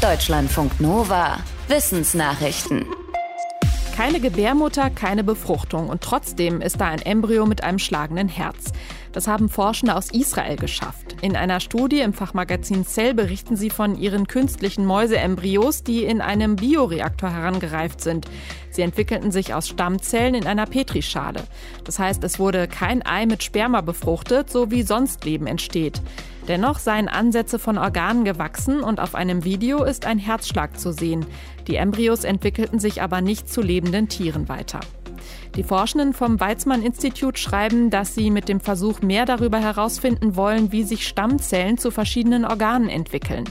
Deutschlandfunk Nova. Wissensnachrichten. Keine Gebärmutter, keine Befruchtung und trotzdem ist da ein Embryo mit einem schlagenden Herz. Das haben Forschende aus Israel geschafft. In einer Studie im Fachmagazin Cell berichten sie von ihren künstlichen Mäuseembryos, die in einem Bioreaktor herangereift sind. Sie entwickelten sich aus Stammzellen in einer Petrischale. Das heißt, es wurde kein Ei mit Sperma befruchtet, so wie sonst Leben entsteht. Dennoch seien Ansätze von Organen gewachsen und auf einem Video ist ein Herzschlag zu sehen. Die Embryos entwickelten sich aber nicht zu lebenden Tieren weiter. Die Forschenden vom Weizmann-Institut schreiben, dass sie mit dem Versuch mehr darüber herausfinden wollen, wie sich Stammzellen zu verschiedenen Organen entwickeln.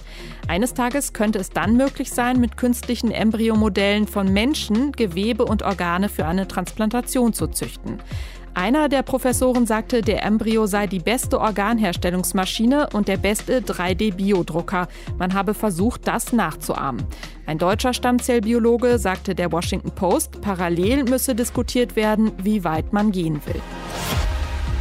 Eines Tages könnte es dann möglich sein, mit künstlichen Embryomodellen von Menschen Gewebe und Organe für eine Transplantation zu züchten. Einer der Professoren sagte, der Embryo sei die beste Organherstellungsmaschine und der beste 3D-Biodrucker. Man habe versucht, das nachzuahmen. Ein deutscher Stammzellbiologe sagte der Washington Post, parallel müsse diskutiert werden, wie weit man gehen will.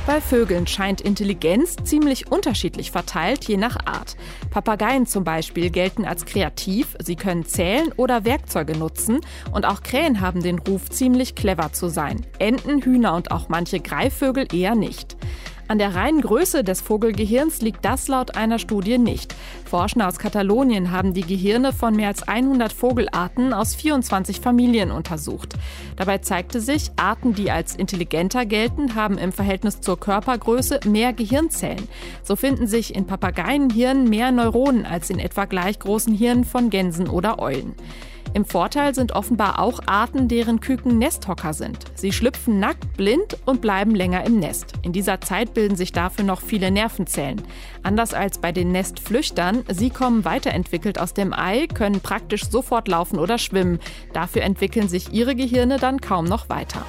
Bei Vögeln scheint Intelligenz ziemlich unterschiedlich verteilt, je nach Art. Papageien zum Beispiel gelten als kreativ, sie können zählen oder Werkzeuge nutzen und auch Krähen haben den Ruf, ziemlich clever zu sein. Enten, Hühner und auch manche Greifvögel eher nicht. An der reinen Größe des Vogelgehirns liegt das laut einer Studie nicht. Forschende aus Katalonien haben die Gehirne von mehr als 100 Vogelarten aus 24 Familien untersucht. Dabei zeigte sich, Arten, die als intelligenter gelten, haben im Verhältnis zur Körpergröße mehr Gehirnzellen. So finden sich in Papageienhirnen mehr Neuronen als in etwa gleich großen Hirnen von Gänsen oder Eulen. Im Vorteil sind offenbar auch Arten, deren Küken Nesthocker sind. Sie schlüpfen nackt, blind und bleiben länger im Nest. In dieser Zeit bilden sich dafür noch viele Nervenzellen. Anders als bei den Nestflüchtern, sie kommen weiterentwickelt aus dem Ei, können praktisch sofort laufen oder schwimmen. Dafür entwickeln sich ihre Gehirne dann kaum noch weiter.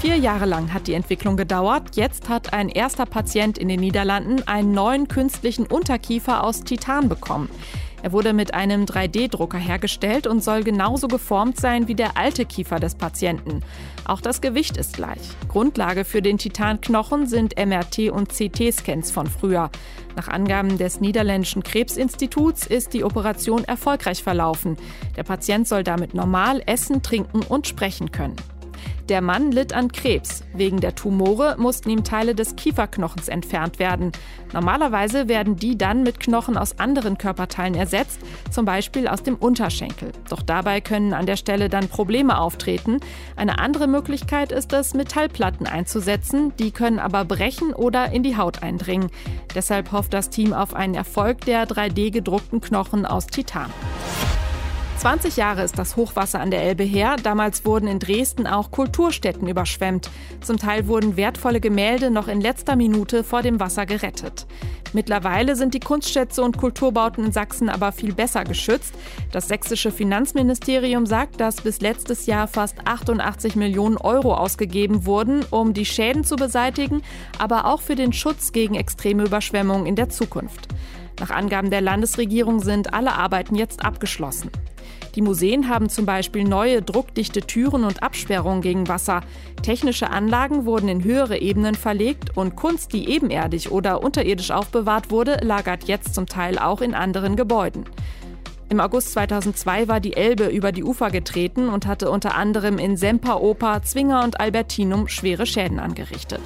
Vier Jahre lang hat die Entwicklung gedauert. Jetzt hat ein erster Patient in den Niederlanden einen neuen künstlichen Unterkiefer aus Titan bekommen. Er wurde mit einem 3D-Drucker hergestellt und soll genauso geformt sein wie der alte Kiefer des Patienten. Auch das Gewicht ist gleich. Grundlage für den Titanknochen sind MRT- und CT-Scans von früher. Nach Angaben des niederländischen Krebsinstituts ist die Operation erfolgreich verlaufen. Der Patient soll damit normal essen, trinken und sprechen können. Der Mann litt an Krebs. Wegen der Tumore mussten ihm Teile des Kieferknochens entfernt werden. Normalerweise werden die dann mit Knochen aus anderen Körperteilen ersetzt, zum Beispiel aus dem Unterschenkel. Doch dabei können an der Stelle dann Probleme auftreten. Eine andere Möglichkeit ist es, Metallplatten einzusetzen. Die können aber brechen oder in die Haut eindringen. Deshalb hofft das Team auf einen Erfolg der 3D gedruckten Knochen aus Titan. 20 Jahre ist das Hochwasser an der Elbe her. Damals wurden in Dresden auch Kulturstätten überschwemmt. Zum Teil wurden wertvolle Gemälde noch in letzter Minute vor dem Wasser gerettet. Mittlerweile sind die Kunstschätze und Kulturbauten in Sachsen aber viel besser geschützt. Das sächsische Finanzministerium sagt, dass bis letztes Jahr fast 88 Millionen Euro ausgegeben wurden, um die Schäden zu beseitigen, aber auch für den Schutz gegen extreme Überschwemmungen in der Zukunft. Nach Angaben der Landesregierung sind alle Arbeiten jetzt abgeschlossen. Die Museen haben zum Beispiel neue druckdichte Türen und Absperrungen gegen Wasser. Technische Anlagen wurden in höhere Ebenen verlegt und Kunst, die ebenerdig oder unterirdisch aufbewahrt wurde, lagert jetzt zum Teil auch in anderen Gebäuden. Im August 2002 war die Elbe über die Ufer getreten und hatte unter anderem in Semperoper, Zwinger und Albertinum schwere Schäden angerichtet.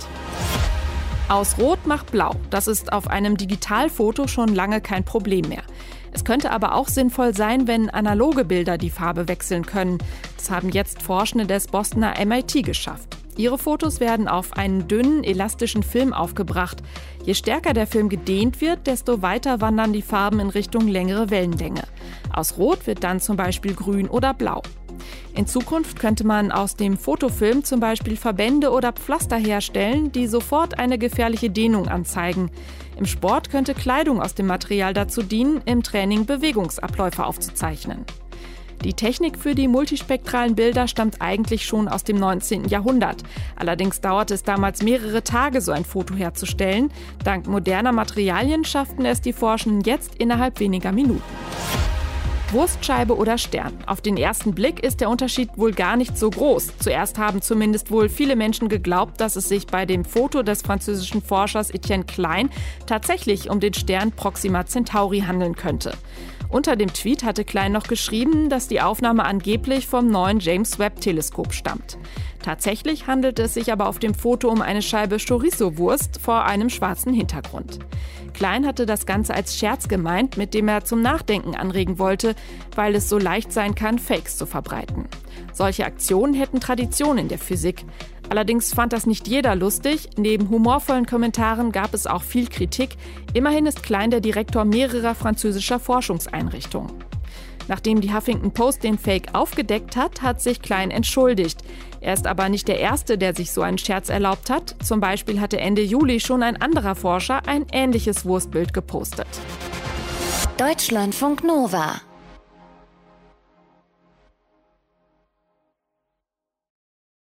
Aus Rot macht Blau. Das ist auf einem Digitalfoto schon lange kein Problem mehr. Es könnte aber auch sinnvoll sein, wenn analoge Bilder die Farbe wechseln können. Das haben jetzt Forschende des Bostoner MIT geschafft. Ihre Fotos werden auf einen dünnen, elastischen Film aufgebracht. Je stärker der Film gedehnt wird, desto weiter wandern die Farben in Richtung längere Wellenlänge. Aus Rot wird dann zum Beispiel grün oder blau. In Zukunft könnte man aus dem Fotofilm zum Beispiel Verbände oder Pflaster herstellen, die sofort eine gefährliche Dehnung anzeigen. Im Sport könnte Kleidung aus dem Material dazu dienen, im Training Bewegungsabläufe aufzuzeichnen. Die Technik für die multispektralen Bilder stammt eigentlich schon aus dem 19. Jahrhundert. Allerdings dauerte es damals mehrere Tage, so ein Foto herzustellen. Dank moderner Materialien schafften es die Forschenden jetzt innerhalb weniger Minuten. Wurstscheibe oder Stern. Auf den ersten Blick ist der Unterschied wohl gar nicht so groß. Zuerst haben zumindest wohl viele Menschen geglaubt, dass es sich bei dem Foto des französischen Forschers Etienne Klein tatsächlich um den Stern Proxima Centauri handeln könnte. Unter dem Tweet hatte Klein noch geschrieben, dass die Aufnahme angeblich vom neuen James Webb Teleskop stammt. Tatsächlich handelt es sich aber auf dem Foto um eine Scheibe Chorizo-Wurst vor einem schwarzen Hintergrund. Klein hatte das Ganze als Scherz gemeint, mit dem er zum Nachdenken anregen wollte, weil es so leicht sein kann, Fakes zu verbreiten. Solche Aktionen hätten Tradition in der Physik. Allerdings fand das nicht jeder lustig. Neben humorvollen Kommentaren gab es auch viel Kritik. Immerhin ist Klein der Direktor mehrerer französischer Forschungseinrichtungen. Nachdem die Huffington Post den Fake aufgedeckt hat, hat sich Klein entschuldigt. Er ist aber nicht der Erste, der sich so einen Scherz erlaubt hat. Zum Beispiel hatte Ende Juli schon ein anderer Forscher ein ähnliches Wurstbild gepostet. Deutschlandfunk Nova